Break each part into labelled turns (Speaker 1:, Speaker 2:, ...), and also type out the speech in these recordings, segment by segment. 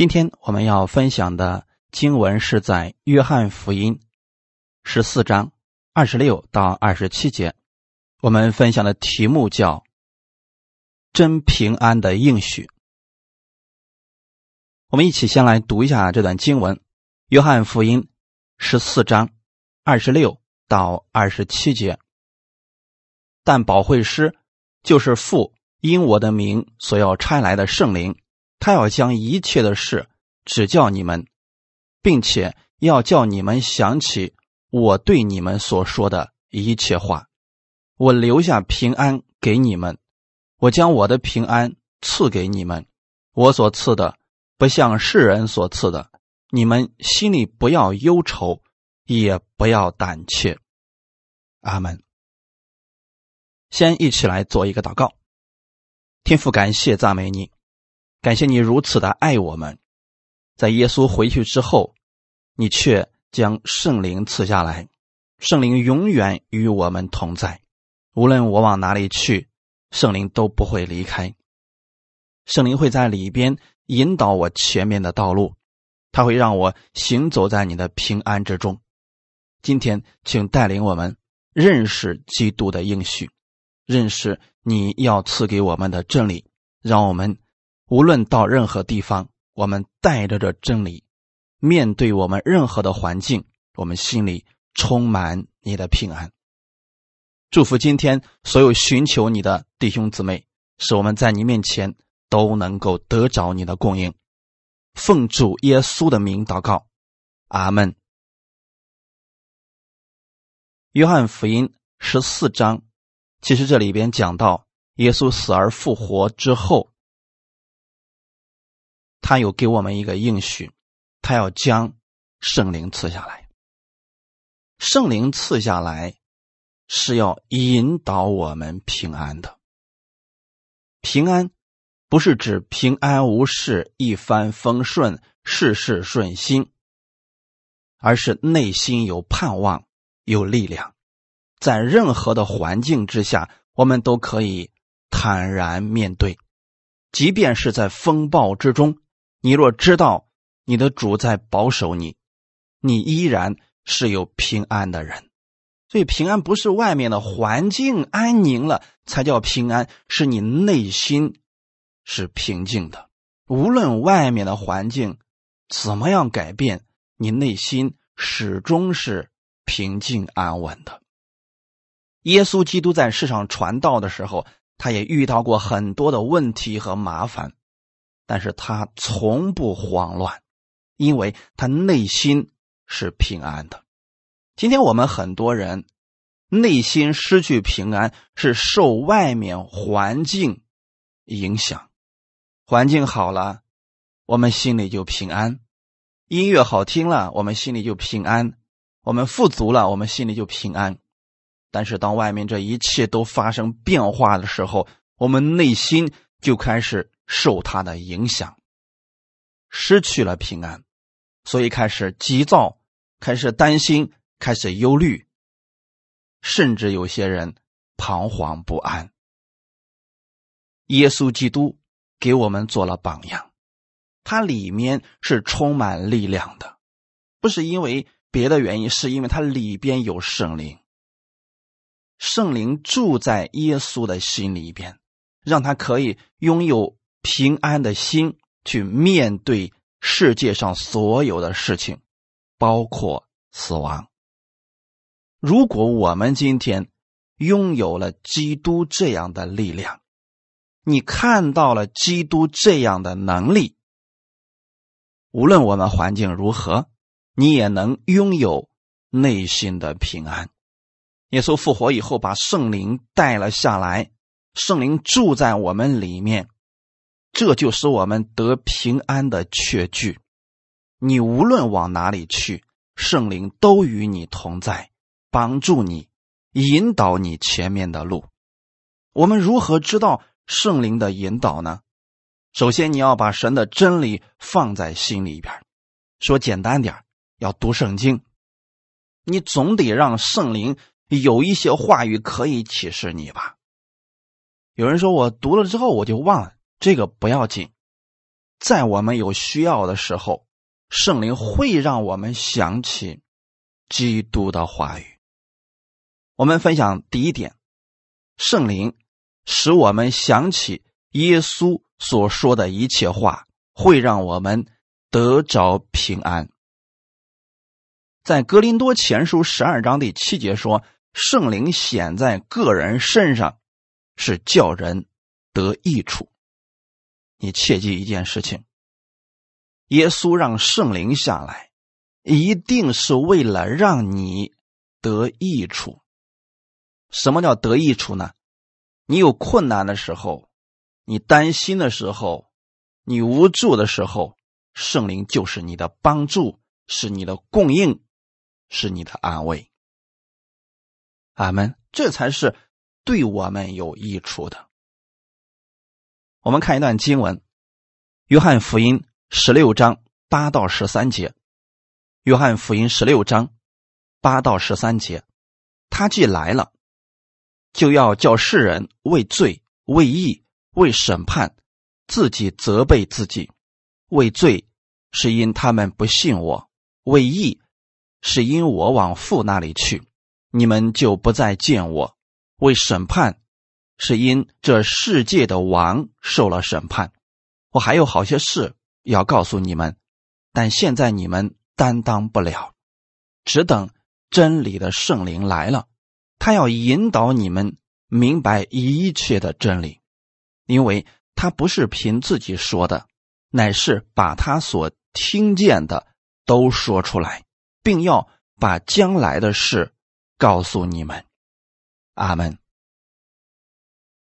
Speaker 1: 今天我们要分享的经文是在约翰福音十四章二十六到二十七节。我们分享的题目叫“真平安的应许”。我们一起先来读一下这段经文：约翰福音十四章二十六到二十七节。但保惠师就是父因我的名所要差来的圣灵。他要将一切的事指教你们，并且要叫你们想起我对你们所说的一切话。我留下平安给你们，我将我的平安赐给你们。我所赐的不像世人所赐的。你们心里不要忧愁，也不要胆怯。阿门。先一起来做一个祷告，天父，感谢赞美你。感谢你如此的爱我们，在耶稣回去之后，你却将圣灵赐下来，圣灵永远与我们同在，无论我往哪里去，圣灵都不会离开。圣灵会在里边引导我前面的道路，他会让我行走在你的平安之中。今天，请带领我们认识基督的应许，认识你要赐给我们的真理，让我们。无论到任何地方，我们带着这真理，面对我们任何的环境，我们心里充满你的平安。祝福今天所有寻求你的弟兄姊妹，使我们在你面前都能够得着你的供应。奉主耶稣的名祷告，阿门。约翰福音十四章，其实这里边讲到耶稣死而复活之后。他有给我们一个应许，他要将圣灵赐下来。圣灵赐下来是要引导我们平安的。平安不是指平安无事、一帆风顺、事事顺心，而是内心有盼望、有力量，在任何的环境之下，我们都可以坦然面对，即便是在风暴之中。你若知道你的主在保守你，你依然是有平安的人。所以平安不是外面的环境安宁了才叫平安，是你内心是平静的。无论外面的环境怎么样改变，你内心始终是平静安稳的。耶稣基督在世上传道的时候，他也遇到过很多的问题和麻烦。但是他从不慌乱，因为他内心是平安的。今天我们很多人内心失去平安，是受外面环境影响。环境好了，我们心里就平安；音乐好听了，我们心里就平安；我们富足了，我们心里就平安。但是当外面这一切都发生变化的时候，我们内心就开始。受他的影响，失去了平安，所以开始急躁，开始担心，开始忧虑，甚至有些人彷徨不安。耶稣基督给我们做了榜样，它里面是充满力量的，不是因为别的原因，是因为它里边有圣灵，圣灵住在耶稣的心里边，让他可以拥有。平安的心去面对世界上所有的事情，包括死亡。如果我们今天拥有了基督这样的力量，你看到了基督这样的能力，无论我们环境如何，你也能拥有内心的平安。耶稣复活以后，把圣灵带了下来，圣灵住在我们里面。这就是我们得平安的确据。你无论往哪里去，圣灵都与你同在，帮助你，引导你前面的路。我们如何知道圣灵的引导呢？首先，你要把神的真理放在心里边。说简单点要读圣经。你总得让圣灵有一些话语可以启示你吧。有人说我读了之后我就忘了。这个不要紧，在我们有需要的时候，圣灵会让我们想起基督的话语。我们分享第一点，圣灵使我们想起耶稣所说的一切话，会让我们得着平安。在格林多前书十二章第七节说：“圣灵显在个人身上，是叫人得益处。”你切记一件事情：耶稣让圣灵下来，一定是为了让你得益处。什么叫得益处呢？你有困难的时候，你担心的时候，你无助的时候，圣灵就是你的帮助，是你的供应。是你的安慰，阿门。这才是对我们有益处的。我们看一段经文，《约翰福音》十六章八到十三节，《约翰福音》十六章八到十三节，他既来了，就要叫世人为罪、为义、为审判，自己责备自己。为罪，是因他们不信我；为义。是因我往父那里去，你们就不再见我；为审判，是因这世界的王受了审判。我还有好些事要告诉你们，但现在你们担当不了，只等真理的圣灵来了，他要引导你们明白一切的真理，因为他不是凭自己说的，乃是把他所听见的都说出来。并要把将来的事告诉你们，阿门。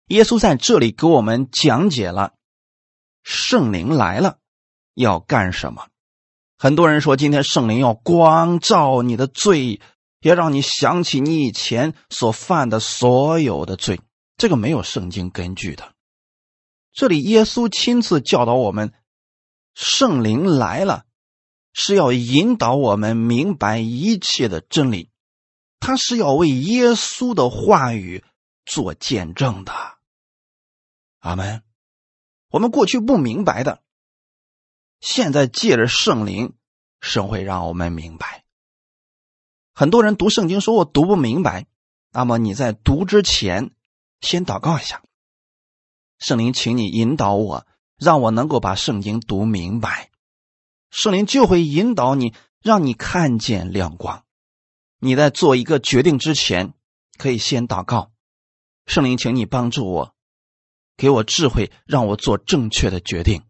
Speaker 1: 耶稣在这里给我们讲解了圣灵来了要干什么。很多人说，今天圣灵要光照你的罪，要让你想起你以前所犯的所有的罪。这个没有圣经根据的。这里耶稣亲自教导我们，圣灵来了。是要引导我们明白一切的真理，他是要为耶稣的话语做见证的。阿门。我们过去不明白的，现在借着圣灵，神会让我们明白。很多人读圣经说我读不明白，那么你在读之前先祷告一下，圣灵，请你引导我，让我能够把圣经读明白。圣灵就会引导你，让你看见亮光。你在做一个决定之前，可以先祷告：圣灵，请你帮助我，给我智慧，让我做正确的决定。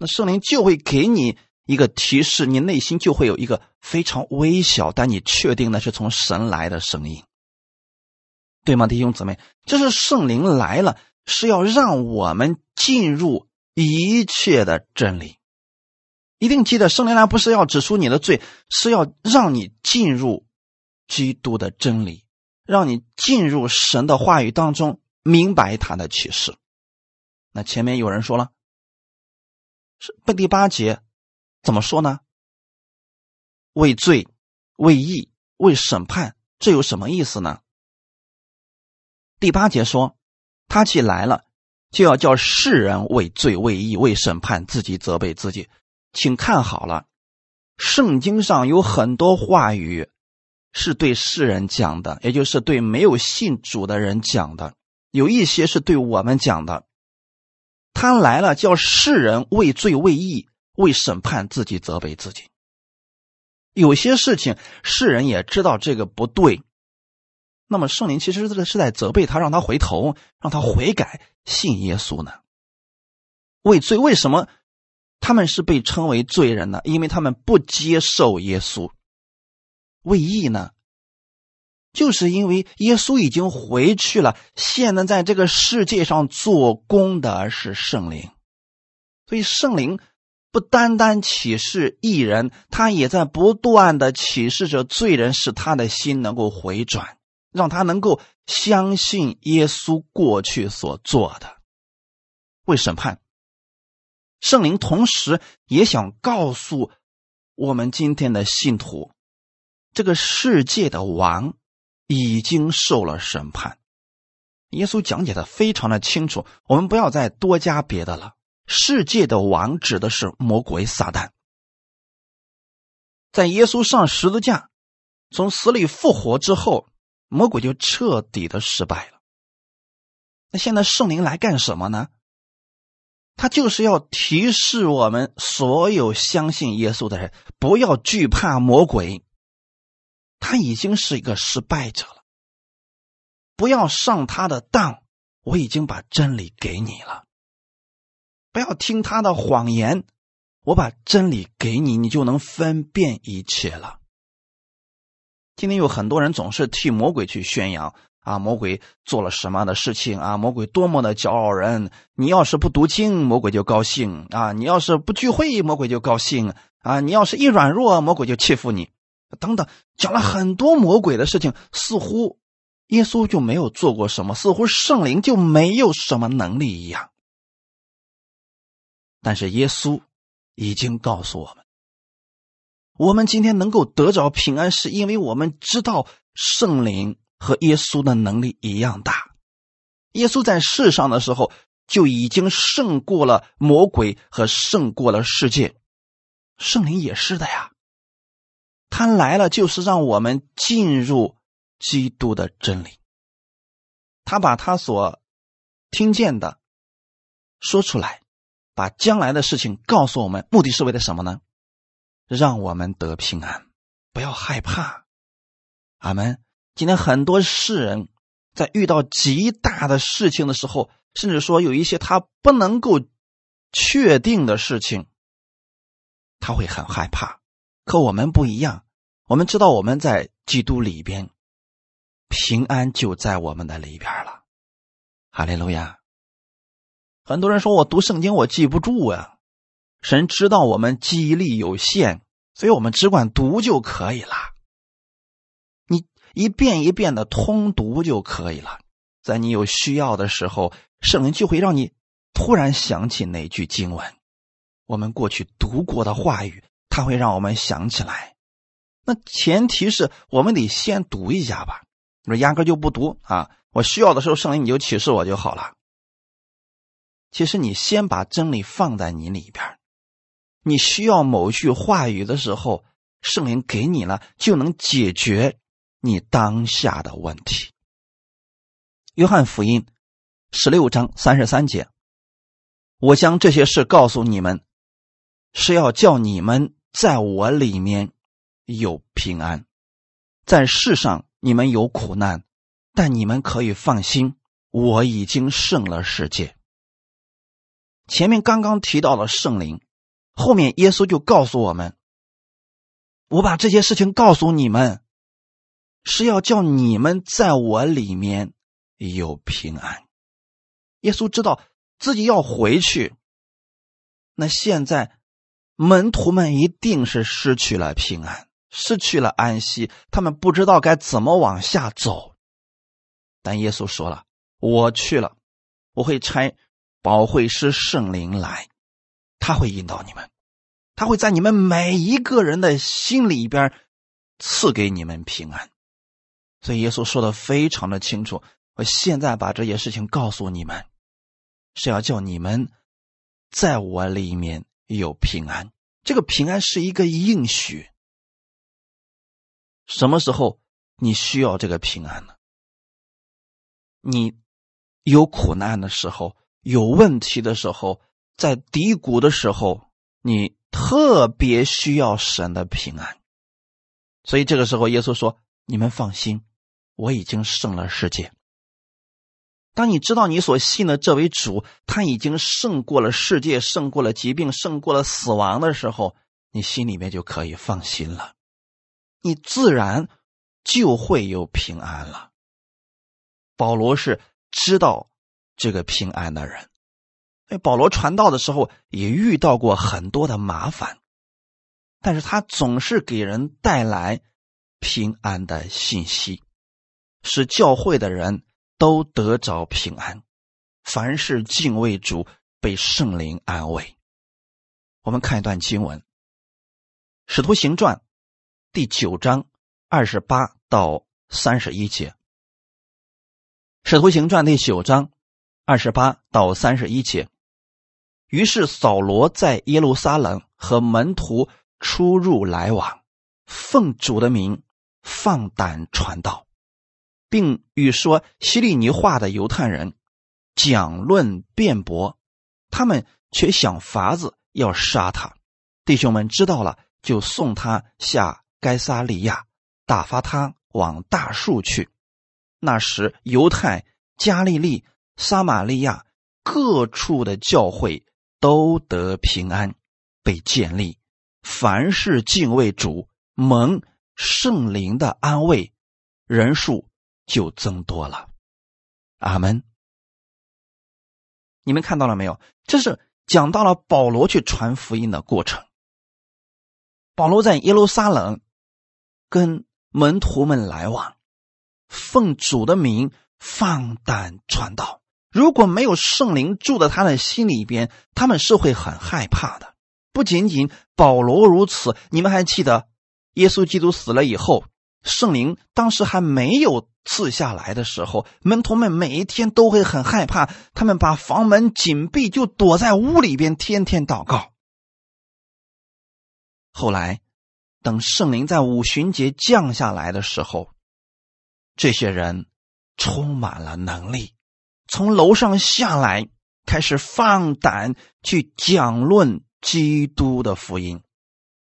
Speaker 1: 那圣灵就会给你一个提示，你内心就会有一个非常微小，但你确定那是从神来的声音，对吗，弟兄姊妹？这是圣灵来了，是要让我们进入一切的真理。一定记得，圣灵来不是要指出你的罪，是要让你进入基督的真理，让你进入神的话语当中，明白他的启示。那前面有人说了，是第八节怎么说呢？为罪、为义、为审判，这有什么意思呢？第八节说，他既来了，就要叫世人为罪、为义、为审判，自己责备自己。请看好了，圣经上有很多话语是对世人讲的，也就是对没有信主的人讲的；有一些是对我们讲的。他来了，叫世人为罪、为义、为审判，自己责备自己。有些事情世人也知道这个不对，那么圣灵其实是在责备他，让他回头，让他悔改，信耶稣呢？为罪，为什么？他们是被称为罪人呢，因为他们不接受耶稣。为义呢，就是因为耶稣已经回去了，现在在这个世界上做工的是圣灵，所以圣灵不单单启示义人，他也在不断的启示着罪人，使他的心能够回转，让他能够相信耶稣过去所做的，为审判。圣灵同时也想告诉我们今天的信徒，这个世界的王已经受了审判。耶稣讲解的非常的清楚，我们不要再多加别的了。世界的王指的是魔鬼撒旦。在耶稣上十字架、从死里复活之后，魔鬼就彻底的失败了。那现在圣灵来干什么呢？他就是要提示我们所有相信耶稣的人，不要惧怕魔鬼。他已经是一个失败者了，不要上他的当。我已经把真理给你了，不要听他的谎言。我把真理给你，你就能分辨一切了。今天有很多人总是替魔鬼去宣扬啊，魔鬼做了什么样的事情啊，魔鬼多么的骄傲人。你要是不读经，魔鬼就高兴啊；你要是不聚会，魔鬼就高兴啊；你要是一软弱，魔鬼就欺负你。等等，讲了很多魔鬼的事情，似乎。耶稣就没有做过什么，似乎圣灵就没有什么能力一样。但是耶稣已经告诉我们，我们今天能够得着平安，是因为我们知道圣灵和耶稣的能力一样大。耶稣在世上的时候就已经胜过了魔鬼和胜过了世界，圣灵也是的呀。他来了就是让我们进入。基督的真理，他把他所听见的说出来，把将来的事情告诉我们，目的是为了什么呢？让我们得平安，不要害怕。阿门。今天很多世人，在遇到极大的事情的时候，甚至说有一些他不能够确定的事情，他会很害怕。可我们不一样，我们知道我们在基督里边。平安就在我们的里边了，哈利路亚。很多人说我读圣经我记不住啊，神知道我们记忆力有限，所以我们只管读就可以了。你一遍一遍的通读就可以了，在你有需要的时候，圣灵就会让你突然想起哪句经文，我们过去读过的话语，他会让我们想起来。那前提是我们得先读一下吧。你说压根就不读啊！我需要的时候，圣灵你就启示我就好了。其实你先把真理放在你里边，你需要某句话语的时候，圣灵给你了，就能解决你当下的问题。约翰福音十六章三十三节：我将这些事告诉你们，是要叫你们在我里面有平安，在世上。你们有苦难，但你们可以放心，我已经胜了世界。前面刚刚提到了圣灵，后面耶稣就告诉我们：“我把这些事情告诉你们，是要叫你们在我里面有平安。”耶稣知道自己要回去，那现在门徒们一定是失去了平安。失去了安息，他们不知道该怎么往下走。但耶稣说了：“我去了，我会差保惠师圣灵来，他会引导你们，他会在你们每一个人的心里边赐给你们平安。”所以耶稣说的非常的清楚。我现在把这些事情告诉你们，是要叫你们在我里面有平安。这个平安是一个应许。什么时候你需要这个平安呢？你有苦难的时候，有问题的时候，在低谷的时候，你特别需要神的平安。所以这个时候，耶稣说：“你们放心，我已经胜了世界。”当你知道你所信的这位主他已经胜过了世界，胜过了疾病，胜过了死亡的时候，你心里面就可以放心了。你自然就会有平安了。保罗是知道这个平安的人，哎，保罗传道的时候也遇到过很多的麻烦，但是他总是给人带来平安的信息，使教会的人都得着平安，凡是敬畏主，被圣灵安慰。我们看一段经文，《使徒行传》。第九章二十八到三十一节，《使徒行传》第九章二十八到三十一节，于是扫罗在耶路撒冷和门徒出入来往，奉主的名放胆传道，并与说希利尼话的犹太人讲论辩驳，他们却想法子要杀他。弟兄们知道了，就送他下该撒利亚，打发他往大树去。那时犹太、加利利、撒玛利亚各处的教会。都得平安，被建立。凡是敬畏主、蒙圣灵的安慰，人数就增多了。阿门。你们看到了没有？这是讲到了保罗去传福音的过程。保罗在耶路撒冷跟门徒们来往，奉主的名放胆传道。如果没有圣灵住在他的心里边，他们是会很害怕的。不仅仅保罗如此，你们还记得，耶稣基督死了以后，圣灵当时还没有赐下来的时候，门徒们每一天都会很害怕，他们把房门紧闭，就躲在屋里边，天天祷告。后来，等圣灵在五旬节降下来的时候，这些人充满了能力。从楼上下来，开始放胆去讲论基督的福音。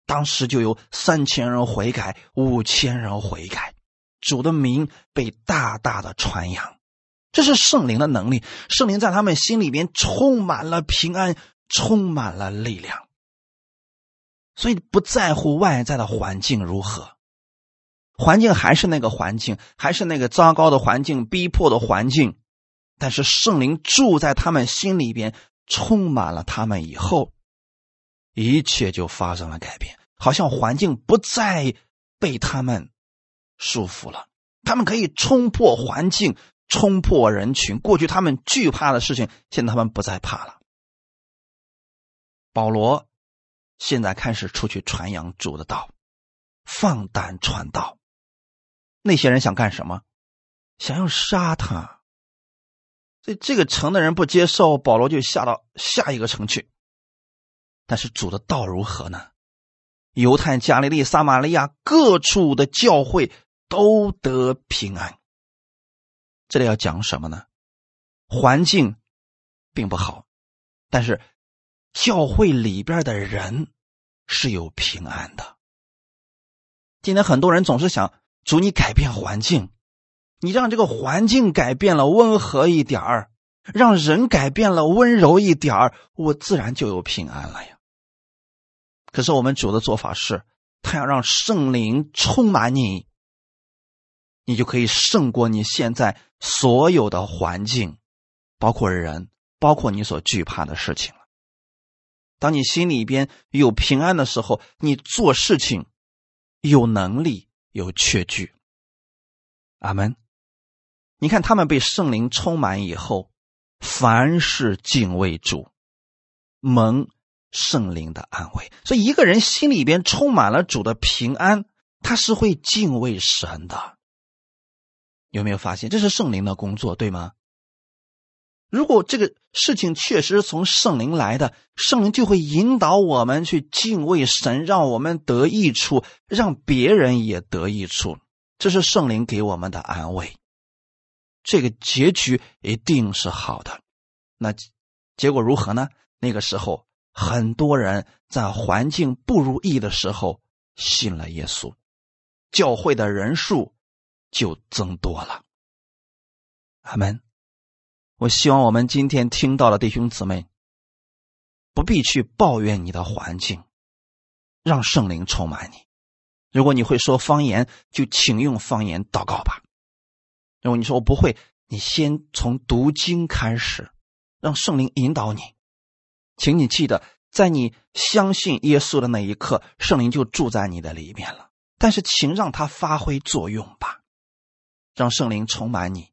Speaker 1: 当时就有三千人悔改，五千人悔改，主的名被大大的传扬。这是圣灵的能力，圣灵在他们心里边充满了平安，充满了力量。所以不在乎外在的环境如何，环境还是那个环境，还是那个糟糕的环境，逼迫的环境。但是圣灵住在他们心里边，充满了他们以后，一切就发生了改变，好像环境不再被他们束缚了。他们可以冲破环境，冲破人群。过去他们惧怕的事情，现在他们不再怕了。保罗现在开始出去传扬主的道，放胆传道。那些人想干什么？想要杀他。这这个城的人不接受，保罗就下到下一个城去。但是主的道如何呢？犹太、加利利、撒玛利亚各处的教会都得平安。这里要讲什么呢？环境并不好，但是教会里边的人是有平安的。今天很多人总是想主你改变环境。你让这个环境改变了，温和一点儿，让人改变了，温柔一点儿，我自然就有平安了呀。可是我们主的做法是，他要让圣灵充满你，你就可以胜过你现在所有的环境，包括人，包括你所惧怕的事情了。当你心里边有平安的时候，你做事情有能力，有确据。阿门。你看，他们被圣灵充满以后，凡是敬畏主，蒙圣灵的安慰。所以，一个人心里边充满了主的平安，他是会敬畏神的。有没有发现，这是圣灵的工作，对吗？如果这个事情确实从圣灵来的，圣灵就会引导我们去敬畏神，让我们得益处，让别人也得益处。这是圣灵给我们的安慰。这个结局一定是好的，那结果如何呢？那个时候，很多人在环境不如意的时候信了耶稣，教会的人数就增多了。阿门。我希望我们今天听到的弟兄姊妹，不必去抱怨你的环境，让圣灵充满你。如果你会说方言，就请用方言祷告吧。如果你说我不会，你先从读经开始，让圣灵引导你。请你记得，在你相信耶稣的那一刻，圣灵就住在你的里面了。但是，请让他发挥作用吧，让圣灵充满你，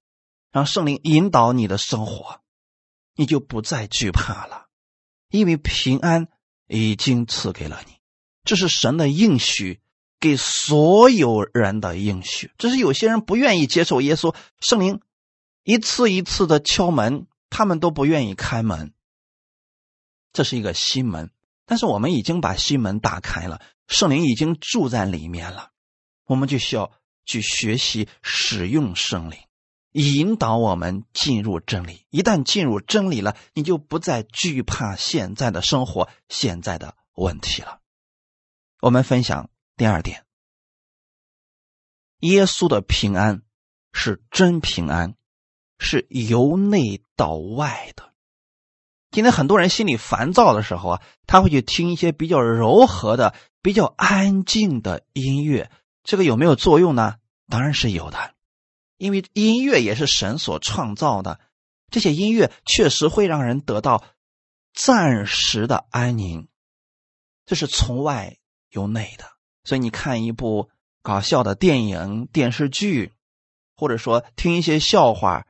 Speaker 1: 让圣灵引导你的生活，你就不再惧怕了，因为平安已经赐给了你。这是神的应许。给所有人的应许，只是有些人不愿意接受耶稣。圣灵一次一次的敲门，他们都不愿意开门。这是一个心门，但是我们已经把心门打开了，圣灵已经住在里面了，我们就需要去学习使用圣灵，引导我们进入真理。一旦进入真理了，你就不再惧怕现在的生活、现在的问题了。我们分享第二点：耶稣的平安是真平安，是由内到外的。今天很多人心里烦躁的时候啊，他会去听一些比较柔和的、比较安静的音乐。这个有没有作用呢？当然是有的，因为音乐也是神所创造的。这些音乐确实会让人得到暂时的安宁，这是从外由内的。所以你看一部搞笑的电影、电视剧，或者说听一些笑话，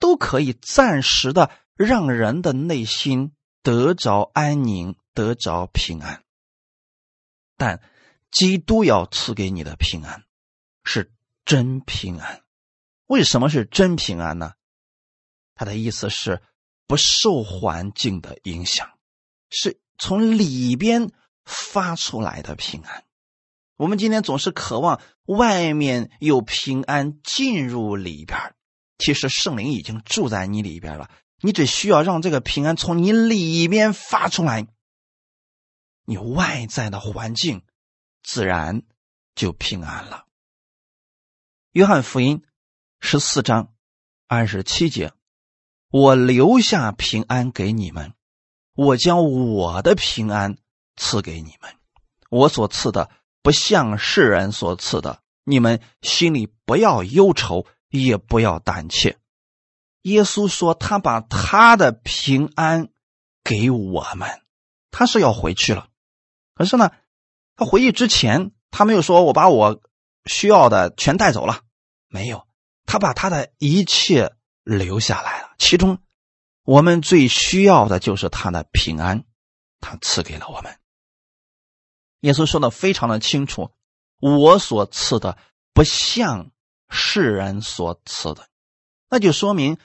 Speaker 1: 都可以暂时的。让人的内心得着安宁，得着平安。但基督要赐给你的平安是真平安。为什么是真平安呢？他的意思是不受环境的影响，是从里边发出来的平安。我们今天总是渴望外面有平安进入里边，其实圣灵已经住在你里边了。你只需要让这个平安从你里面发出来，你外在的环境自然就平安了。约翰福音十四章二十七节：“我留下平安给你们，我将我的平安赐给你们。我所赐的不像世人所赐的，你们心里不要忧愁，也不要胆怯。”耶稣说：“他把他的平安给我们，他是要回去了。可是呢，他回去之前，他没有说我把我需要的全带走了，没有，他把他的一切留下来了。其中，我们最需要的就是他的平安，他赐给了我们。耶稣说的非常的清楚，我所赐的不像世人所赐的，那就说明。”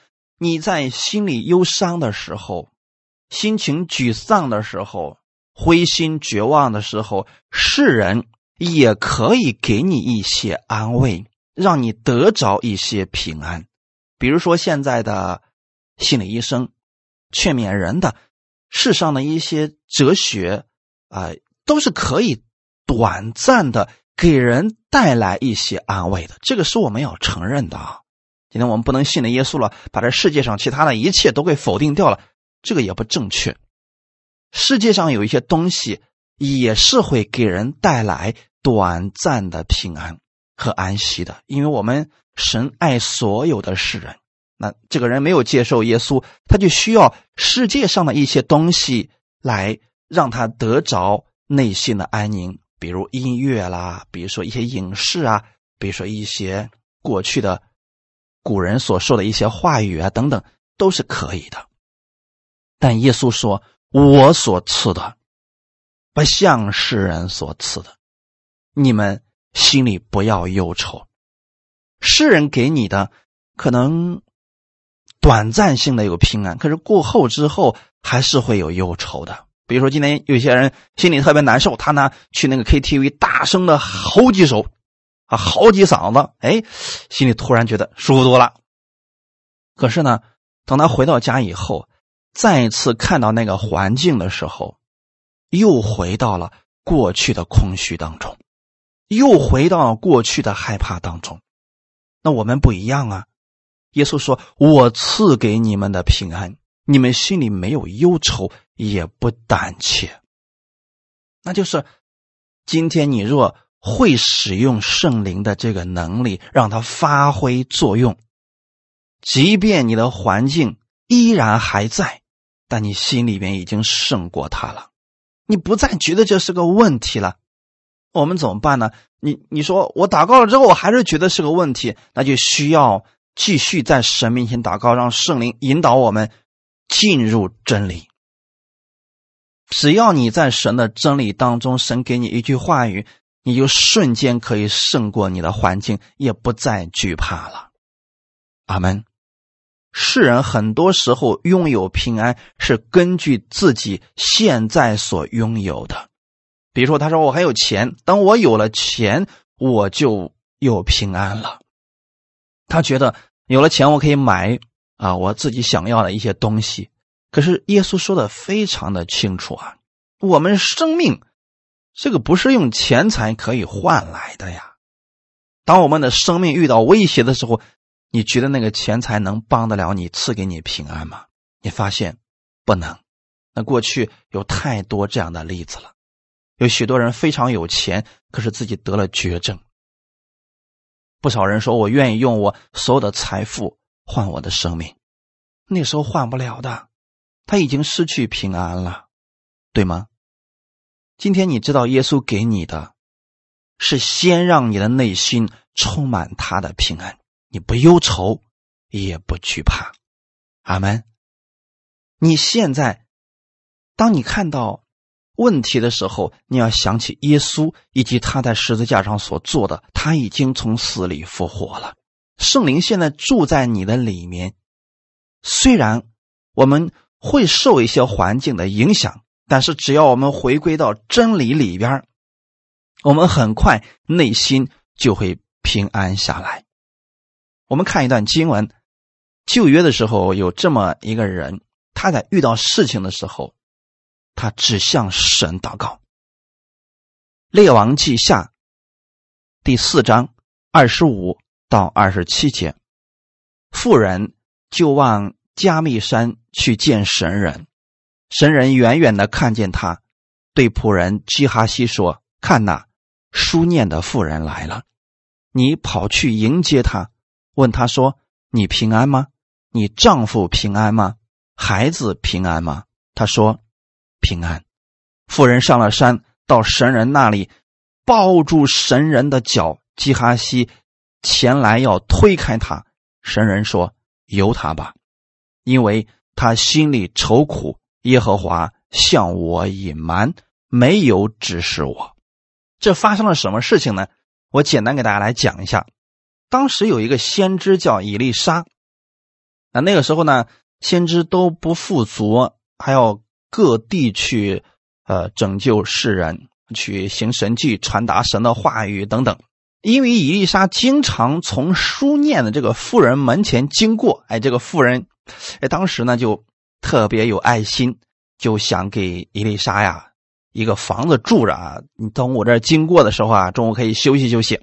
Speaker 1: 你在心里忧伤的时候，心情沮丧的时候，灰心绝望的时候，世人也可以给你一些安慰，让你得着一些平安。比如说，现在的心理医生劝勉人的世上的一些哲学啊，都是可以短暂的给人带来一些安慰的。这个是我们要承认的啊。今天我们不能信了耶稣了，把这世界上其他的一切都给否定掉了，这个也不正确。世界上有一些东西也是会给人带来短暂的平安和安息的，因为我们神爱所有的世人。那这个人没有接受耶稣，他就需要世界上的一些东西来让他得着内心的安宁，比如音乐啦，比如说一些影视啊，比如说一些过去的。古人所说的一些话语啊，等等，都是可以的。但耶稣说：“我所赐的，不像世人所赐的。你们心里不要忧愁。世人给你的，可能短暂性的有平安，可是过后之后还是会有忧愁的。比如说，今天有些人心里特别难受，他呢去那个 KTV 大声的吼几首。”啊，好几嗓子，哎，心里突然觉得舒服多了。可是呢，等他回到家以后，再次看到那个环境的时候，又回到了过去的空虚当中，又回到了过去的害怕当中。那我们不一样啊！耶稣说：“我赐给你们的平安，你们心里没有忧愁，也不胆怯。”那就是今天你若。会使用圣灵的这个能力，让它发挥作用。即便你的环境依然还在，但你心里面已经胜过它了，你不再觉得这是个问题了。我们怎么办呢？你你说我祷告了之后，我还是觉得是个问题，那就需要继续在神面前祷告，让圣灵引导我们进入真理。只要你在神的真理当中，神给你一句话语。你就瞬间可以胜过你的环境，也不再惧怕了。阿门。世人很多时候拥有平安是根据自己现在所拥有的。比如说，他说我还有钱，等我有了钱，我就有平安了。他觉得有了钱，我可以买啊我自己想要的一些东西。可是耶稣说的非常的清楚啊，我们生命这个不是用钱财可以换来的呀。当我们的生命遇到威胁的时候，你觉得那个钱财能帮得了你，赐给你平安吗？你发现不能。那过去有太多这样的例子了。有许多人非常有钱，可是自己得了绝症。不少人说：“我愿意用我所有的财富换我的生命。”那时候换不了的，他已经失去平安了，对吗？今天你知道耶稣给你的，是先让你的内心充满他的平安，你不忧愁，也不惧怕。阿门。你现在，当你看到。问题的时候，你要想起耶稣以及他在十字架上所做的，他已经从死里复活了。圣灵现在住在你的里面，虽然我们会受一些环境的影响，但是只要我们回归到真理里边，我们很快内心就会平安下来。我们看一段经文，旧约的时候有这么一个人，他在遇到事情的时候。他只向神祷告。列王记下第四章二十五到二十七节，妇人就往加密山去见神人。神人远远的看见他，对仆人基哈西说：“看呐，书念的妇人来了。你跑去迎接他，问他说：‘你平安吗？你丈夫平安吗？孩子平安吗？’他说。”平安，妇人上了山，到神人那里，抱住神人的脚。基哈西前来要推开他，神人说：“由他吧，因为他心里愁苦。耶和华向我隐瞒，没有指示我。这发生了什么事情呢？我简单给大家来讲一下。当时有一个先知叫以利沙，那那个时候呢，先知都不富足，还要。各地去，呃，拯救世人，去行神迹，传达神的话语等等。因为伊丽莎经常从书念的这个妇人门前经过，哎，这个妇人，哎，当时呢就特别有爱心，就想给伊丽莎呀一个房子住着啊。你从我这儿经过的时候啊，中午可以休息休息。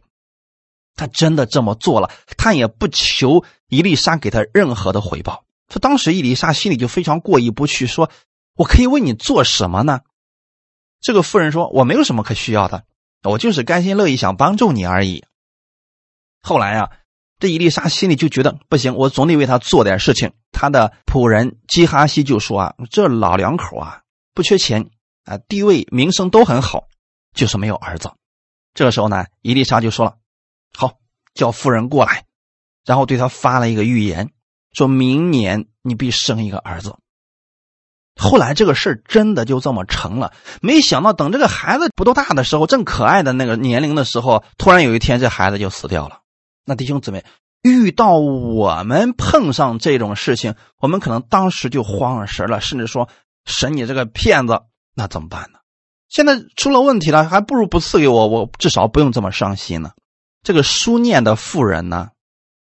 Speaker 1: 他真的这么做了，他也不求伊丽莎给他任何的回报。他当时伊丽莎心里就非常过意不去，说。我可以为你做什么呢？这个妇人说：“我没有什么可需要的，我就是甘心乐意想帮助你而已。”后来啊，这伊丽莎心里就觉得不行，我总得为他做点事情。他的仆人基哈西就说：“啊，这老两口啊，不缺钱啊，地位名声都很好，就是没有儿子。”这个时候呢，伊丽莎就说了：“好，叫妇人过来，然后对他发了一个预言，说明年你必生一个儿子。”后来这个事儿真的就这么成了，没想到等这个孩子不多大的时候，正可爱的那个年龄的时候，突然有一天这孩子就死掉了。那弟兄姊妹，遇到我们碰上这种事情，我们可能当时就慌了神了，甚至说神你这个骗子，那怎么办呢？现在出了问题了，还不如不赐给我，我至少不用这么伤心呢。这个书念的妇人呢，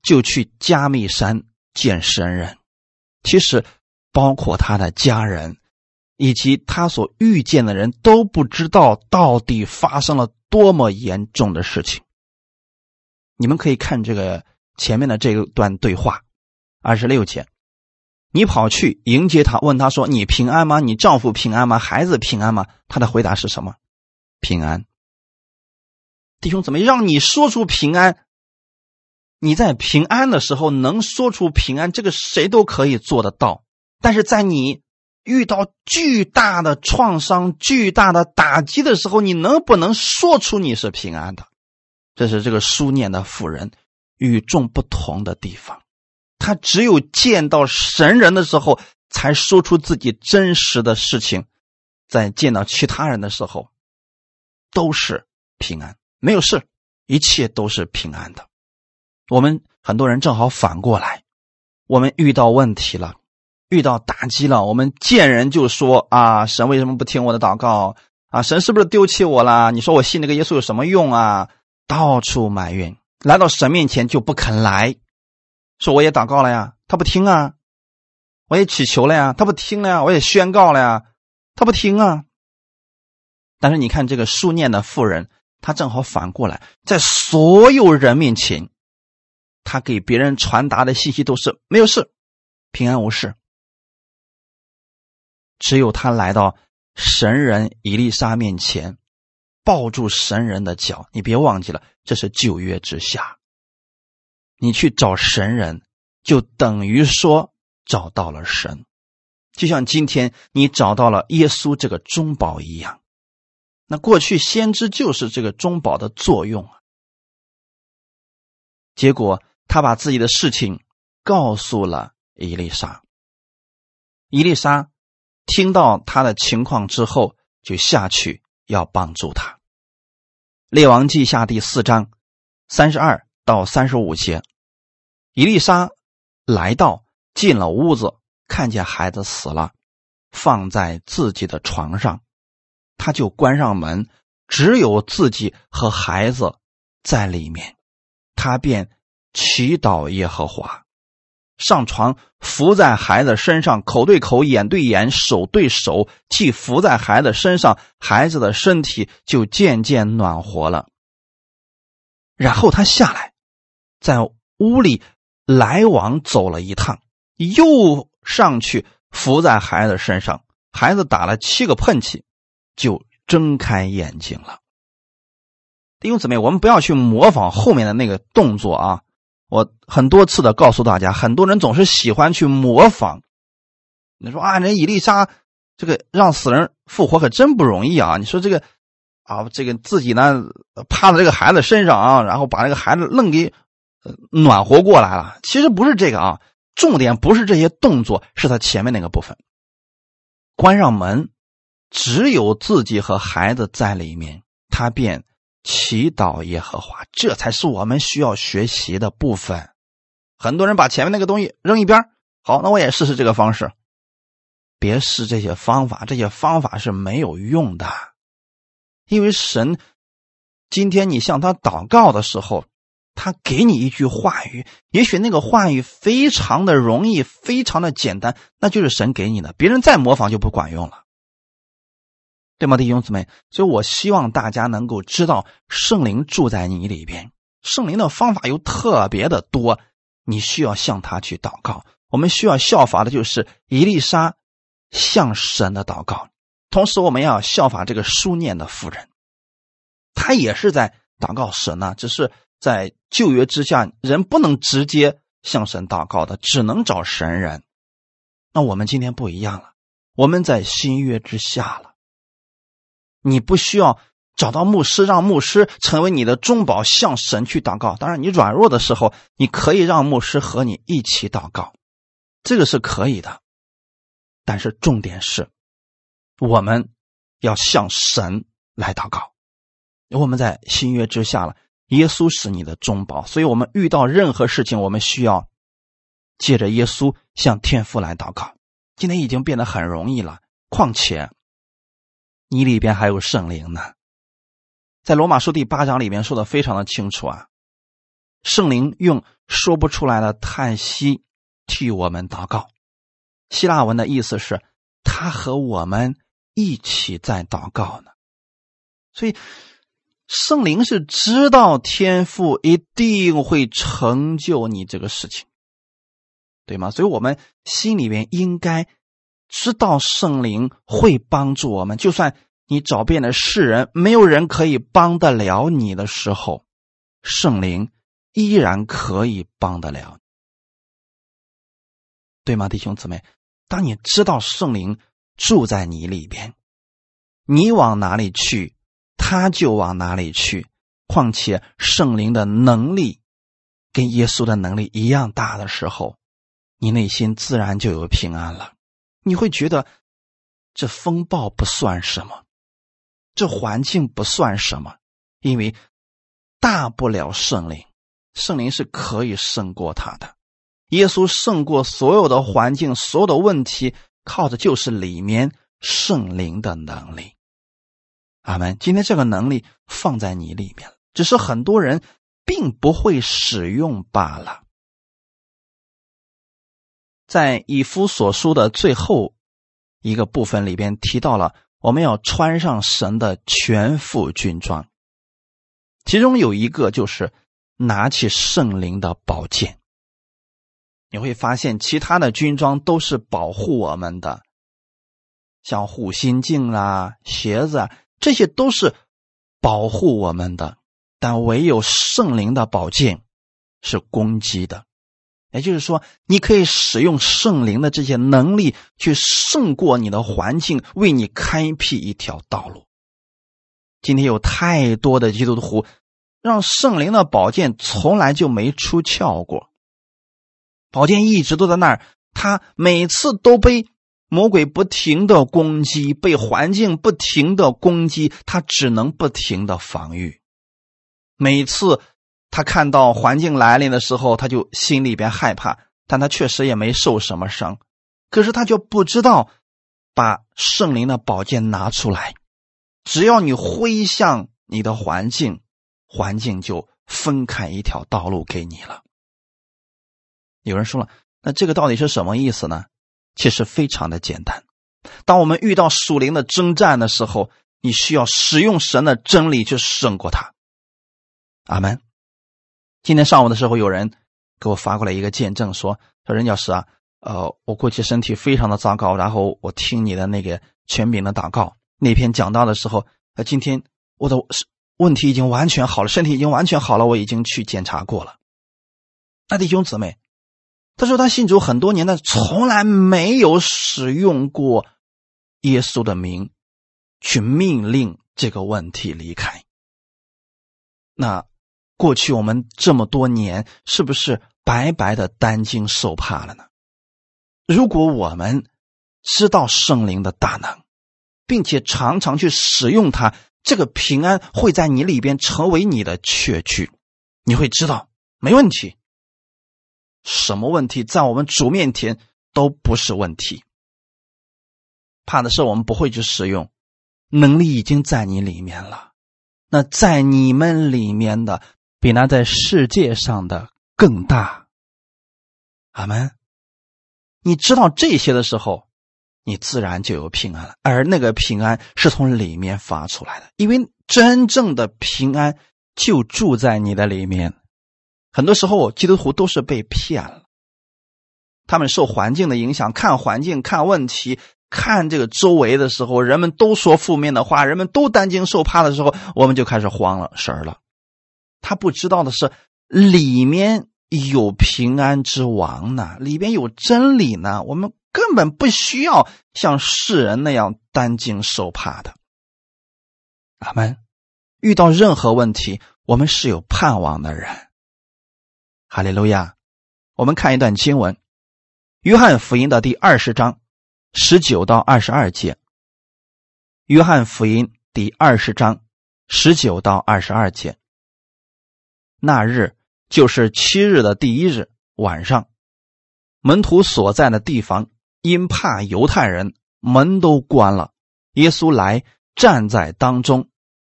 Speaker 1: 就去加密山见神人，其实。包括他的家人，以及他所遇见的人都不知道到底发生了多么严重的事情。你们可以看这个前面的这一段对话，二十六节，你跑去迎接他，问他说：“你平安吗？你丈夫平安吗？孩子平安吗？”他的回答是什么？平安。弟兄，怎么让你说出平安？你在平安的时候能说出平安，这个谁都可以做得到。但是在你遇到巨大的创伤、巨大的打击的时候，你能不能说出你是平安的？这是这个书念的妇人与众不同的地方。他只有见到神人的时候，才说出自己真实的事情；在见到其他人的时候，都是平安，没有事，一切都是平安的。我们很多人正好反过来。我们遇到问题了，遇到打击了，我们见人就说啊，神为什么不听我的祷告啊？神是不是丢弃我了？你说我信那个耶稣有什么用啊？到处埋怨，来到神面前就不肯来，说我也祷告了呀，他不听啊；我也祈求了呀，他不听了呀；我也宣告了呀，他不听啊。但是你看这个书念的妇人，她正好反过来，在所有人面前，他给别人传达的信息都是没有事，平安无事。只有他来到神人伊丽莎面前，抱住神人的脚。你别忘记了，这是旧约之下。你去找神人，就等于说找到了神，就像今天你找到了耶稣这个中保一样。那过去先知就是这个中保的作用啊。结果他把自己的事情告诉了伊丽莎，伊丽莎听到他的情况之后，就下去要帮助他。列王记下第四章三十二到三十五节，伊丽莎来到进了屋子，看见孩子死了，放在自己的床上。他就关上门，只有自己和孩子在里面。他便祈祷耶和华，上床伏在孩子身上，口对口，眼对眼，手对手，既伏在孩子身上，孩子的身体就渐渐暖和了。然后他下来，在屋里来往走了一趟，又上去伏在孩子身上，孩子打了七个喷嚏。就睁开眼睛了。弟兄姊妹，我们不要去模仿后面的那个动作啊！我很多次的告诉大家，很多人总是喜欢去模仿。你说啊，人伊丽莎这个让死人复活可真不容易啊！你说这个啊，这个自己呢趴在这个孩子身上啊，然后把这个孩子愣给暖和过来了。其实不是这个啊，重点不是这些动作，是他前面那个部分，关上门。只有自己和孩子在里面，他便祈祷耶和华，这才是我们需要学习的部分。很多人把前面那个东西扔一边，好，那我也试试这个方式。别试这些方法，这些方法是没有用的，因为神今天你向他祷告的时候，他给你一句话语，也许那个话语非常的容易，非常的简单，那就是神给你的，别人再模仿就不管用了。对吗，弟兄姊妹？所以我希望大家能够知道，圣灵住在你里边，圣灵的方法又特别的多，你需要向他去祷告。我们需要效法的就是伊丽莎向神的祷告，同时我们要效法这个书念的妇人，他也是在祷告神呢。只是在旧约之下，人不能直接向神祷告的，只能找神人。那我们今天不一样了，我们在新约之下了。你不需要找到牧师，让牧师成为你的中保，向神去祷告。当然，你软弱的时候，你可以让牧师和你一起祷告，这个是可以的。但是重点是，我们要向神来祷告。我们在新约之下了，耶稣是你的中保，所以我们遇到任何事情，我们需要借着耶稣向天父来祷告。今天已经变得很容易了，况且。你里边还有圣灵呢，在罗马书第八章里面说的非常的清楚啊，圣灵用说不出来的叹息替我们祷告。希腊文的意思是，他和我们一起在祷告呢。所以，圣灵是知道天父一定会成就你这个事情，对吗？所以我们心里面应该。知道圣灵会帮助我们，就算你找遍了世人，没有人可以帮得了你的时候，圣灵依然可以帮得了，对吗，弟兄姊妹？当你知道圣灵住在你里边，你往哪里去，他就往哪里去。况且圣灵的能力跟耶稣的能力一样大的时候，你内心自然就有平安了。你会觉得这风暴不算什么，这环境不算什么，因为大不了圣灵，圣灵是可以胜过他的。耶稣胜过所有的环境、所有的问题，靠的就是里面圣灵的能力。阿门。今天这个能力放在你里面了，只是很多人并不会使用罢了。在以夫所书的最后一个部分里边提到了，我们要穿上神的全副军装，其中有一个就是拿起圣灵的宝剑。你会发现，其他的军装都是保护我们的，像护心镜啦、鞋子啊，这些都是保护我们的，但唯有圣灵的宝剑是攻击的。也就是说，你可以使用圣灵的这些能力去胜过你的环境，为你开辟一条道路。今天有太多的基督徒让圣灵的宝剑从来就没出鞘过，宝剑一直都在那儿，他每次都被魔鬼不停的攻击，被环境不停的攻击，他只能不停的防御，每次。他看到环境来临的时候，他就心里边害怕，但他确实也没受什么伤。可是他就不知道把圣灵的宝剑拿出来，只要你挥向你的环境，环境就分开一条道路给你了。有人说了，那这个到底是什么意思呢？其实非常的简单。当我们遇到属灵的征战的时候，你需要使用神的真理去胜过他。阿门。今天上午的时候，有人给我发过来一个见证，说说任教师啊，呃，我过去身体非常的糟糕，然后我听你的那个全柄的祷告那篇讲道的时候，呃，今天我的问题已经完全好了，身体已经完全好了，我已经去检查过了。那弟兄姊妹，他说他信主很多年，但从来没有使用过耶稣的名去命令这个问题离开。那。过去我们这么多年，是不是白白的担惊受怕了呢？如果我们知道圣灵的大能，并且常常去使用它，这个平安会在你里边成为你的确据，你会知道没问题。什么问题在我们主面前都不是问题。怕的是我们不会去使用，能力已经在你里面了。那在你们里面的。比那在世界上的更大，阿门。你知道这些的时候，你自然就有平安了。而那个平安是从里面发出来的，因为真正的平安就住在你的里面。很多时候，基督徒都是被骗了，他们受环境的影响，看环境、看问题、看这个周围的时候，人们都说负面的话，人们都担惊受怕的时候，我们就开始慌了神了。他不知道的是，里面有平安之王呢，里边有真理呢。我们根本不需要像世人那样担惊受怕的。阿门。遇到任何问题，我们是有盼望的人。哈利路亚。我们看一段经文，《约翰福音》的第二十章十九到二十二节。《约翰福音》第二十章十九到二十二节。那日就是七日的第一日晚上，门徒所在的地方因怕犹太人，门都关了。耶稣来站在当中，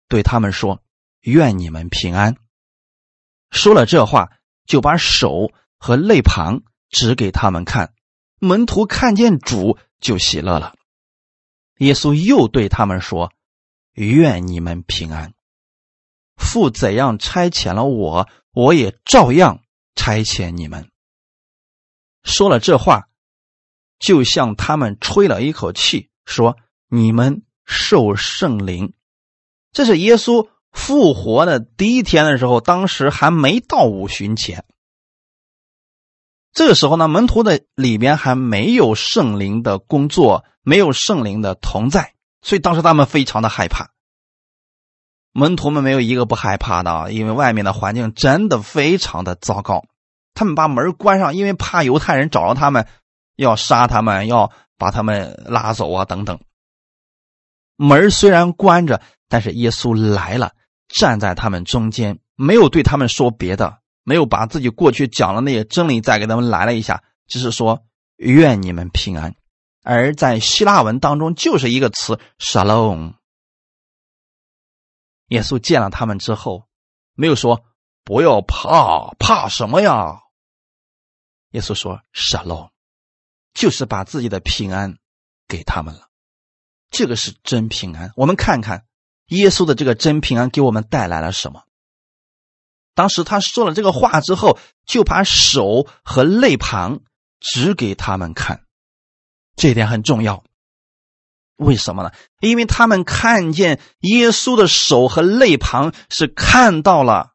Speaker 1: 对他们说：“愿你们平安。”说了这话，就把手和肋旁指给他们看。门徒看见主就喜乐了。耶稣又对他们说：“愿你们平安。”父怎样差遣了我，我也照样差遣你们。说了这话，就向他们吹了一口气，说：“你们受圣灵。”这是耶稣复活的第一天的时候，当时还没到五旬节。这个时候呢，门徒的里边还没有圣灵的工作，没有圣灵的同在，所以当时他们非常的害怕。门徒们没有一个不害怕的，因为外面的环境真的非常的糟糕。他们把门关上，因为怕犹太人找到他们，要杀他们，要把他们拉走啊，等等。门虽然关着，但是耶稣来了，站在他们中间，没有对他们说别的，没有把自己过去讲的那些真理再给他们来了一下，只是说愿你们平安。而在希腊文当中，就是一个词 “shalom”。耶稣见了他们之后，没有说不要怕，怕什么呀？耶稣说 “shalom”，就是把自己的平安给他们了。这个是真平安。我们看看耶稣的这个真平安给我们带来了什么。当时他说了这个话之后，就把手和肋旁指给他们看。这一点很重要，为什么呢？因为他们看见耶稣的手和肋旁是看到了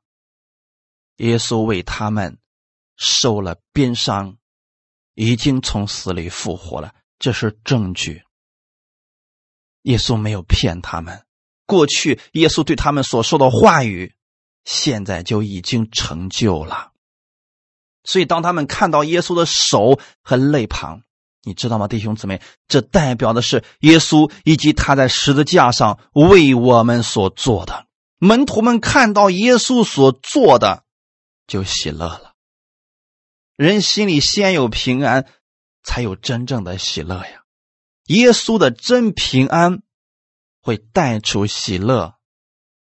Speaker 1: 耶稣为他们受了鞭伤，已经从死里复活了，这是证据。耶稣没有骗他们，过去耶稣对他们所说的话语，现在就已经成就了。所以，当他们看到耶稣的手和肋旁，你知道吗，弟兄姊妹？这代表的是耶稣以及他在十字架上为我们所做的。门徒们看到耶稣所做的，就喜乐了。人心里先有平安，才有真正的喜乐呀。耶稣的真平安会带出喜乐，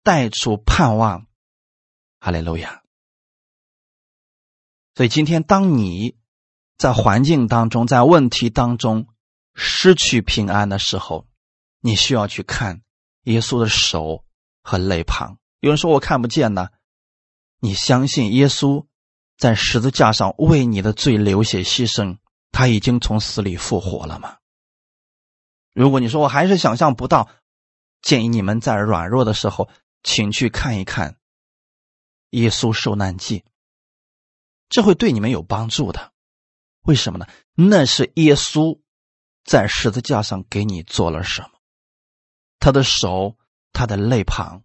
Speaker 1: 带出盼望。哈利路亚。所以今天，当你。在环境当中，在问题当中失去平安的时候，你需要去看耶稣的手和肋旁。有人说我看不见呢，你相信耶稣在十字架上为你的罪流血牺牲，他已经从死里复活了吗？如果你说我还是想象不到，建议你们在软弱的时候，请去看一看耶稣受难记，这会对你们有帮助的。为什么呢？那是耶稣在十字架上给你做了什么？他的手、他的肋旁，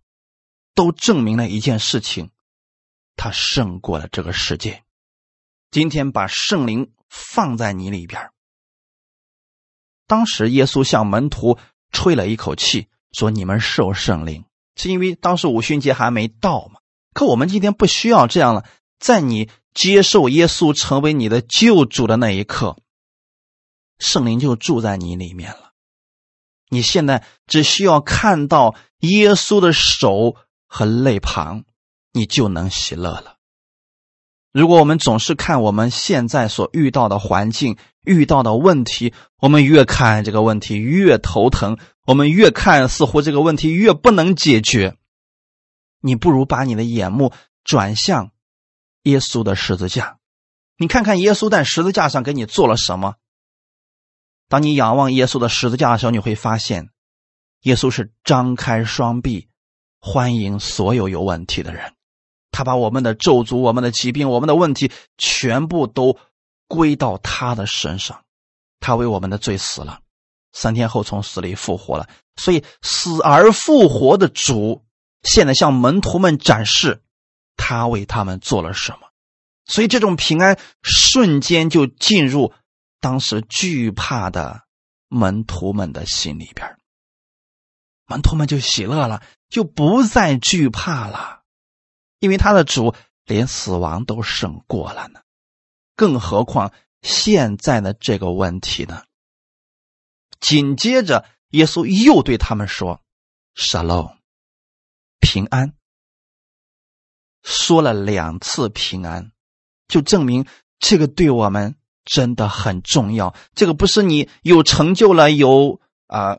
Speaker 1: 都证明了一件事情：他胜过了这个世界。今天把圣灵放在你里边。当时耶稣向门徒吹了一口气，说：“你们受圣灵。”是因为当时五旬节还没到嘛？可我们今天不需要这样了，在你。接受耶稣成为你的救主的那一刻，圣灵就住在你里面了。你现在只需要看到耶稣的手和肋旁，你就能喜乐了。如果我们总是看我们现在所遇到的环境、遇到的问题，我们越看这个问题越头疼，我们越看似乎这个问题越不能解决。你不如把你的眼目转向。耶稣的十字架，你看看耶稣在十字架上给你做了什么？当你仰望耶稣的十字架的时候，你会发现，耶稣是张开双臂，欢迎所有有问题的人。他把我们的咒诅、我们的疾病、我们的问题，全部都归到他的身上。他为我们的罪死了，三天后从死里复活了。所以死而复活的主，现在向门徒们展示。他为他们做了什么？所以这种平安瞬间就进入当时惧怕的门徒们的心里边，门徒们就喜乐了，就不再惧怕了，因为他的主连死亡都胜过了呢。更何况现在的这个问题呢？紧接着，耶稣又对他们说沙漏平安。”说了两次平安，就证明这个对我们真的很重要。这个不是你有成就了、有啊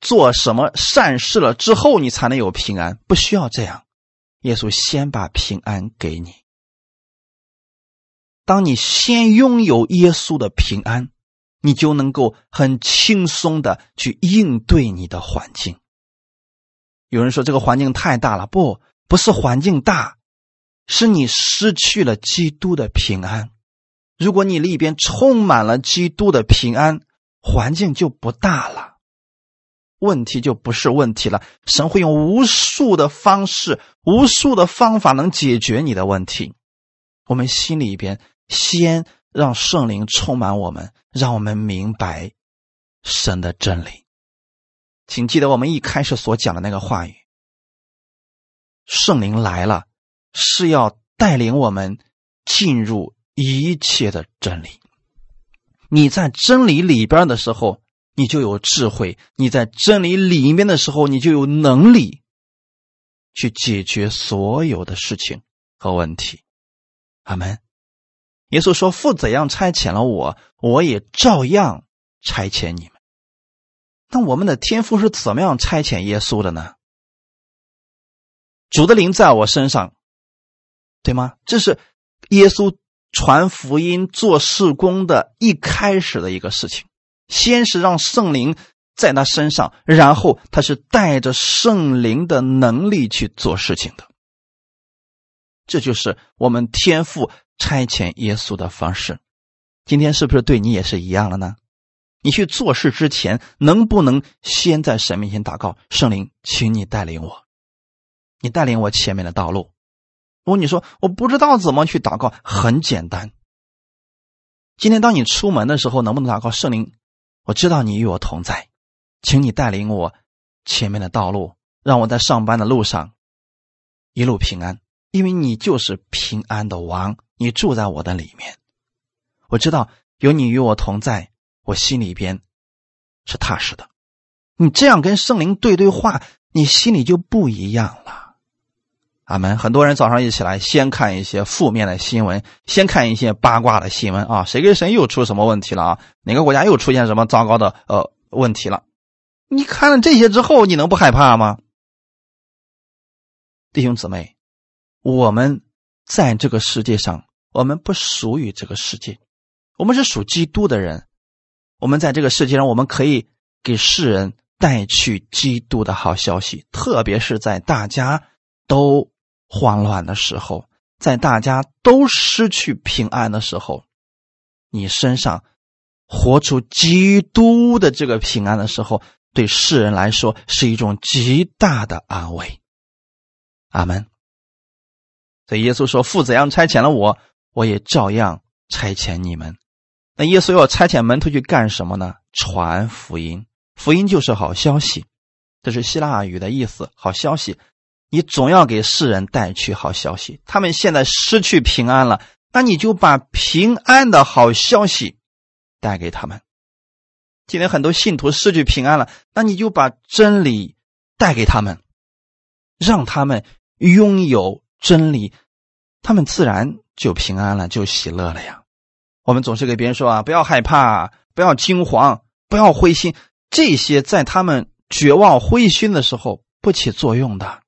Speaker 1: 做什么善事了之后你才能有平安，不需要这样。耶稣先把平安给你。当你先拥有耶稣的平安，你就能够很轻松的去应对你的环境。有人说这个环境太大了，不，不是环境大。是你失去了基督的平安。如果你里边充满了基督的平安，环境就不大了，问题就不是问题了。神会用无数的方式、无数的方法能解决你的问题。我们心里边先让圣灵充满我们，让我们明白神的真理。请记得我们一开始所讲的那个话语：圣灵来了。是要带领我们进入一切的真理。你在真理里边的时候，你就有智慧；你在真理里面的时候，你就有能力去解决所有的事情和问题。阿门。耶稣说：“父怎样差遣了我，我也照样差遣你们。”那我们的天父是怎么样差遣耶稣的呢？主的灵在我身上，对吗？这是耶稣传福音、做事工的一开始的一个事情。先是让圣灵在他身上，然后他是带着圣灵的能力去做事情的。这就是我们天父差遣耶稣的方式。今天是不是对你也是一样的呢？你去做事之前，能不能先在神面前祷告？圣灵，请你带领我，你带领我前面的道路。如果你说我不知道怎么去祷告，很简单。今天当你出门的时候，能不能祷告？圣灵，我知道你与我同在，请你带领我前面的道路，让我在上班的路上一路平安。因为你就是平安的王，你住在我的里面。我知道有你与我同在，我心里边是踏实的。你这样跟圣灵对对话，你心里就不一样了。阿门。很多人早上一起来，先看一些负面的新闻，先看一些八卦的新闻啊，谁跟谁又出什么问题了啊？哪个国家又出现什么糟糕的呃问题了？你看了这些之后，你能不害怕吗？弟兄姊妹。我们在这个世界上，我们不属于这个世界，我们是属基督的人。我们在这个世界上，我们可以给世人带去基督的好消息，特别是在大家都慌乱的时候，在大家都失去平安的时候，你身上活出基督的这个平安的时候，对世人来说是一种极大的安慰。阿门。所以耶稣说：“父怎样差遣了我，我也照样差遣你们。”那耶稣要差遣门徒去干什么呢？传福音。福音就是好消息，这是希腊语的意思。好消息，你总要给世人带去好消息。他们现在失去平安了，那你就把平安的好消息带给他们。今天很多信徒失去平安了，那你就把真理带给他们，让他们拥有。真理，他们自然就平安了，就喜乐了呀。我们总是给别人说啊，不要害怕，不要惊慌，不要灰心。这些在他们绝望灰心的时候不起作用的。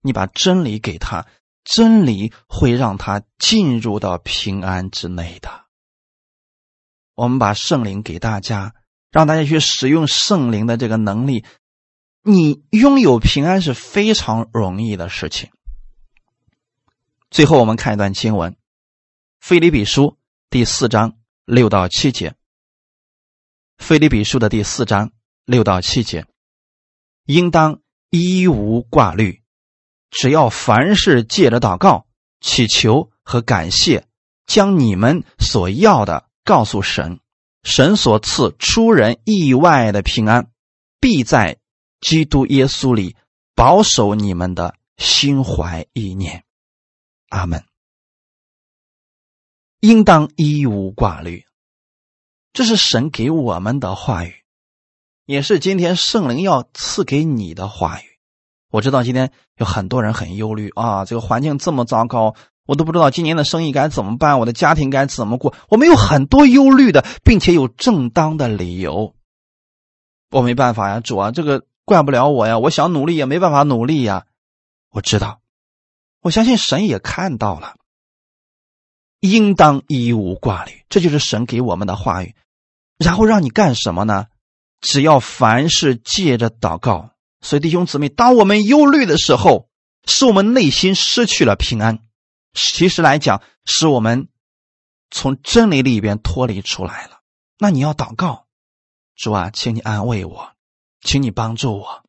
Speaker 1: 你把真理给他，真理会让他进入到平安之内的。我们把圣灵给大家，让大家去使用圣灵的这个能力，你拥有平安是非常容易的事情。最后，我们看一段经文，《腓立比书》第四章六到七节。《腓立比书》的第四章六到七节，应当一无挂虑，只要凡事借着祷告、祈求和感谢，将你们所要的告诉神，神所赐出人意外的平安，必在基督耶稣里保守你们的心怀意念。阿门。应当一无挂虑，这是神给我们的话语，也是今天圣灵要赐给你的话语。我知道今天有很多人很忧虑啊，这个环境这么糟糕，我都不知道今年的生意该怎么办，我的家庭该怎么过。我们有很多忧虑的，并且有正当的理由。我没办法呀，主啊，这个怪不了我呀，我想努力也没办法努力呀。我知道。我相信神也看到了，应当一无挂虑，这就是神给我们的话语。然后让你干什么呢？只要凡事借着祷告。所以弟兄姊妹，当我们忧虑的时候，是我们内心失去了平安。其实来讲，是我们从真理里边脱离出来了。那你要祷告，主啊，请你安慰我，请你帮助我，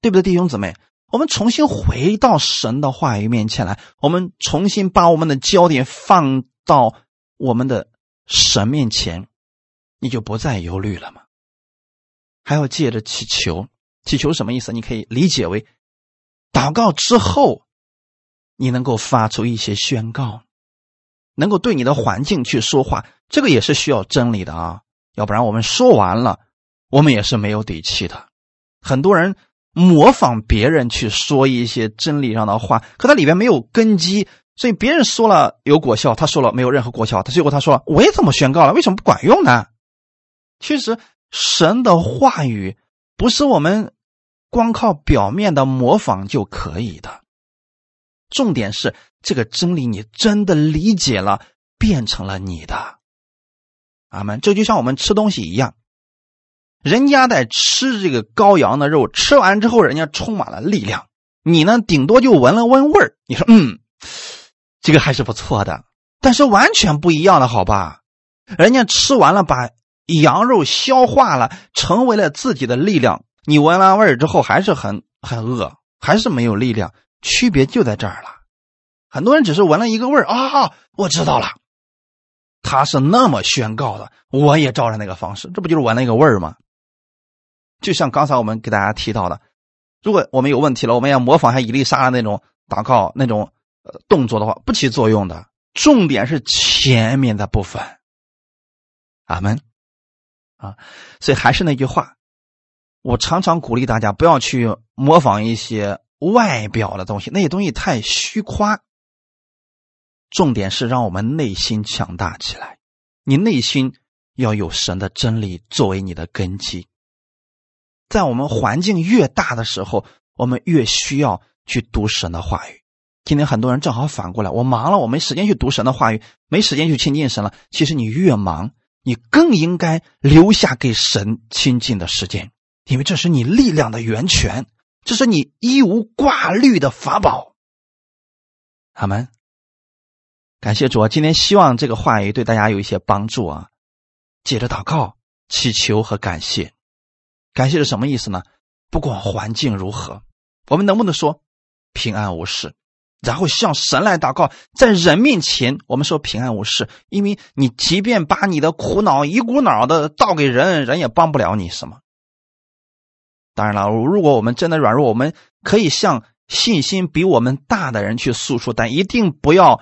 Speaker 1: 对不对，弟兄姊妹？我们重新回到神的话语面前来，我们重新把我们的焦点放到我们的神面前，你就不再忧虑了吗？还要借着祈求，祈求什么意思？你可以理解为祷告之后，你能够发出一些宣告，能够对你的环境去说话，这个也是需要真理的啊。要不然我们说完了，我们也是没有底气的。很多人模仿别人去说一些真理上的话，可他里边没有根基，所以别人说了有果效，他说了没有任何果效。他最后他说了，我也这么宣告了，为什么不管用呢？其实神的话语不是我们光靠表面的模仿就可以的，重点是这个真理你真的理解了，变成了你的。阿门。这就像我们吃东西一样，人家在吃这个羔羊的肉，吃完之后人家充满了力量，你呢顶多就闻了闻味儿，你说嗯，这个还是不错的，但是完全不一样的好吧？人家吃完了把。羊肉消化了，成为了自己的力量。你闻完味儿之后还是很很饿，还是没有力量。区别就在这儿了。很多人只是闻了一个味儿啊，我知道了，他是那么宣告的，我也照着那个方式，这不就是闻了一个味儿吗？就像刚才我们给大家提到的，如果我们有问题了，我们要模仿一下伊丽莎的那种祷告那种呃动作的话，不起作用的。重点是前面的部分。阿门。啊，所以还是那句话，我常常鼓励大家不要去模仿一些外表的东西，那些东西太虚夸。重点是让我们内心强大起来，你内心要有神的真理作为你的根基。在我们环境越大的时候，我们越需要去读神的话语。今天很多人正好反过来，我忙了，我没时间去读神的话语，没时间去亲近神了。其实你越忙。你更应该留下给神亲近的时间，因为这是你力量的源泉，这是你一无挂虑的法宝。阿门。感谢主啊！今天希望这个话语对大家有一些帮助啊！接着祷告、祈求和感谢。感谢是什么意思呢？不管环境如何，我们能不能说平安无事？然后向神来祷告，在人面前，我们说平安无事，因为你即便把你的苦恼一股脑的倒给人，人也帮不了你什么。当然了，如果我们真的软弱，我们可以向信心比我们大的人去诉说，但一定不要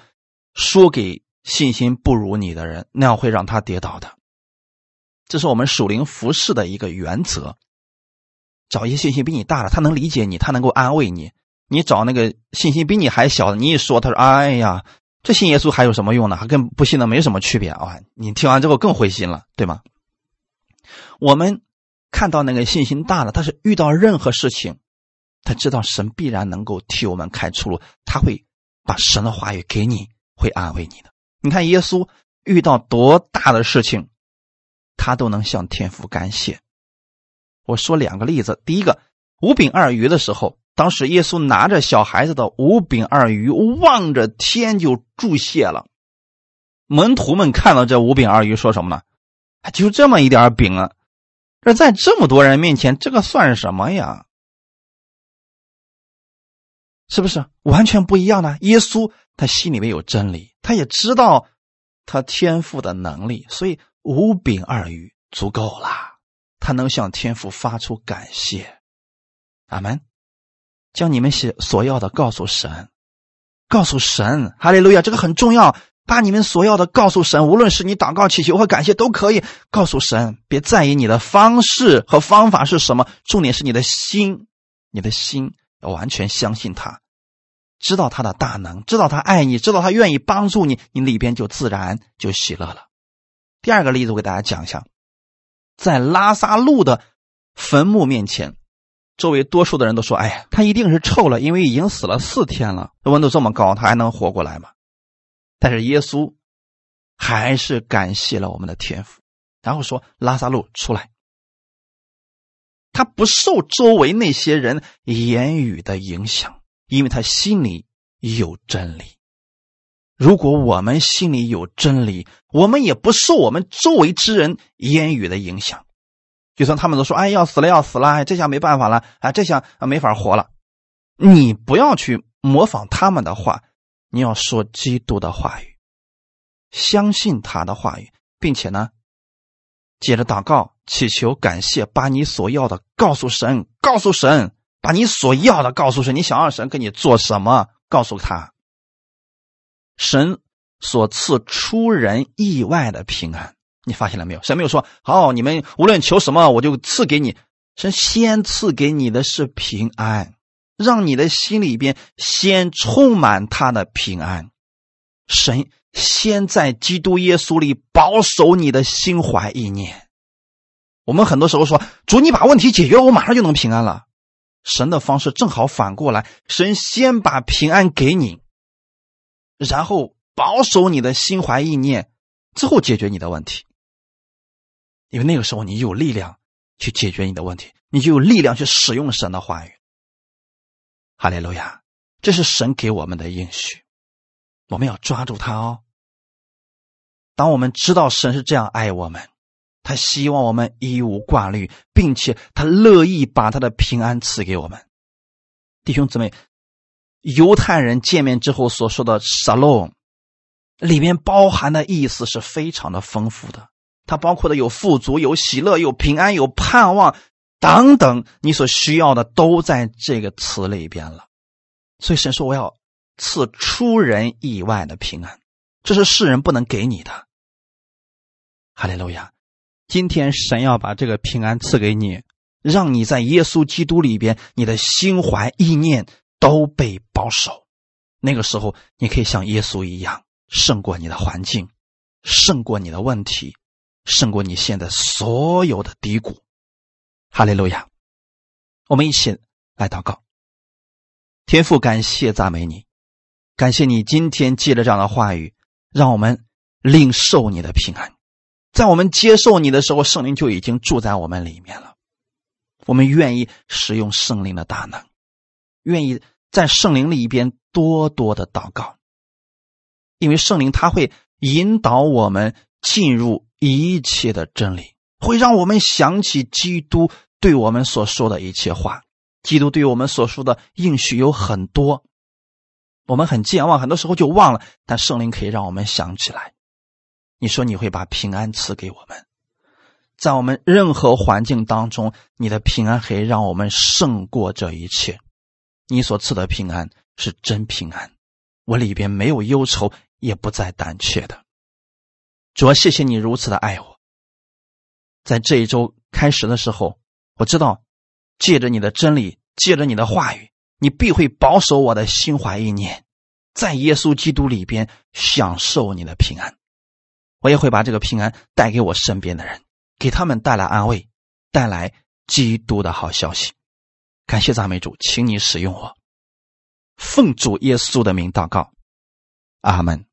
Speaker 1: 说给信心不如你的人，那样会让他跌倒的。这是我们属灵服饰的一个原则。找一些信心比你大的，他能理解你，他能够安慰你。你找那个信心比你还小的，你一说，他说：“哎呀，这信耶稣还有什么用呢？还跟不信的没什么区别啊！”你听完之后更灰心了，对吗？我们看到那个信心大了，他是遇到任何事情，他知道神必然能够替我们开出路，他会把神的话语给你，会安慰你的。你看耶稣遇到多大的事情，他都能向天父感谢。我说两个例子，第一个五饼二鱼的时候。当时耶稣拿着小孩子的五饼二鱼，望着天就注谢了。门徒们看到这五饼二鱼，说什么呢？就这么一点饼啊，这在这么多人面前，这个算什么呀？是不是完全不一样呢？耶稣他心里面有真理，他也知道他天赋的能力，所以五饼二鱼足够了，他能向天父发出感谢。阿门。将你们所所要的告诉神，告诉神，哈利路亚，这个很重要。把你们所要的告诉神，无论是你祷告、祈求和感谢都可以告诉神。别在意你的方式和方法是什么，重点是你的心，你的心要完全相信他，知道他的大能，知道他爱你，知道他愿意帮助你，你里边就自然就喜乐了。第二个例子，我给大家讲一下，在拉萨路的坟墓面前。周围多数的人都说：“哎呀，他一定是臭了，因为已经死了四天了，温度这么高，他还能活过来吗？”但是耶稣还是感谢了我们的天赋，然后说：“拉萨路出来。”他不受周围那些人言语的影响，因为他心里有真理。如果我们心里有真理，我们也不受我们周围之人言语的影响。就算他们都说：“哎，要死了，要死了！哎，这下没办法了，啊，这下没法活了。”你不要去模仿他们的话，你要说基督的话语，相信他的话语，并且呢，接着祷告、祈求、感谢，把你所要的告诉神，告诉神，把你所要的告诉神，你想让神给你做什么，告诉他，神所赐出人意外的平安。你发现了没有？神没有说好，你们无论求什么，我就赐给你。神先赐给你的是平安，让你的心里边先充满他的平安。神先在基督耶稣里保守你的心怀意念。我们很多时候说主，你把问题解决了，我马上就能平安了。神的方式正好反过来，神先把平安给你，然后保守你的心怀意念，之后解决你的问题。因为那个时候你有力量去解决你的问题，你就有力量去使用神的话语。哈利路亚，这是神给我们的应许，我们要抓住它哦。当我们知道神是这样爱我们。他希望我们一无挂虑，并且他乐意把他的平安赐给我们，弟兄姊妹。犹太人见面之后所说的 “shalom”，里面包含的意思是非常的丰富的。它包括的有富足、有喜乐、有平安、有盼望等等，你所需要的都在这个词里边了。所以神说：“我要赐出人意外的平安，这是世人不能给你的。”哈利路亚。今天神要把这个平安赐给你，让你在耶稣基督里边，你的心怀意念都被保守。那个时候，你可以像耶稣一样，胜过你的环境，胜过你的问题，胜过你现在所有的低谷。哈利路亚！我们一起来祷告。天父，感谢赞美你，感谢你今天借着这样的话语，让我们领受你的平安。在我们接受你的时候，圣灵就已经住在我们里面了。我们愿意使用圣灵的大能，愿意在圣灵里边多多的祷告，因为圣灵他会引导我们进入一切的真理，会让我们想起基督对我们所说的一切话。基督对我们所说的应许有很多，我们很健忘，很多时候就忘了，但圣灵可以让我们想起来。你说你会把平安赐给我们，在我们任何环境当中，你的平安可以让我们胜过这一切。你所赐的平安是真平安，我里边没有忧愁，也不再胆怯的。主要谢谢你如此的爱我。在这一周开始的时候，我知道借着你的真理，借着你的话语，你必会保守我的心怀意念，在耶稣基督里边享受你的平安。我也会把这个平安带给我身边的人，给他们带来安慰，带来基督的好消息。感谢赞美主，请你使用我，奉主耶稣的名祷告，阿门。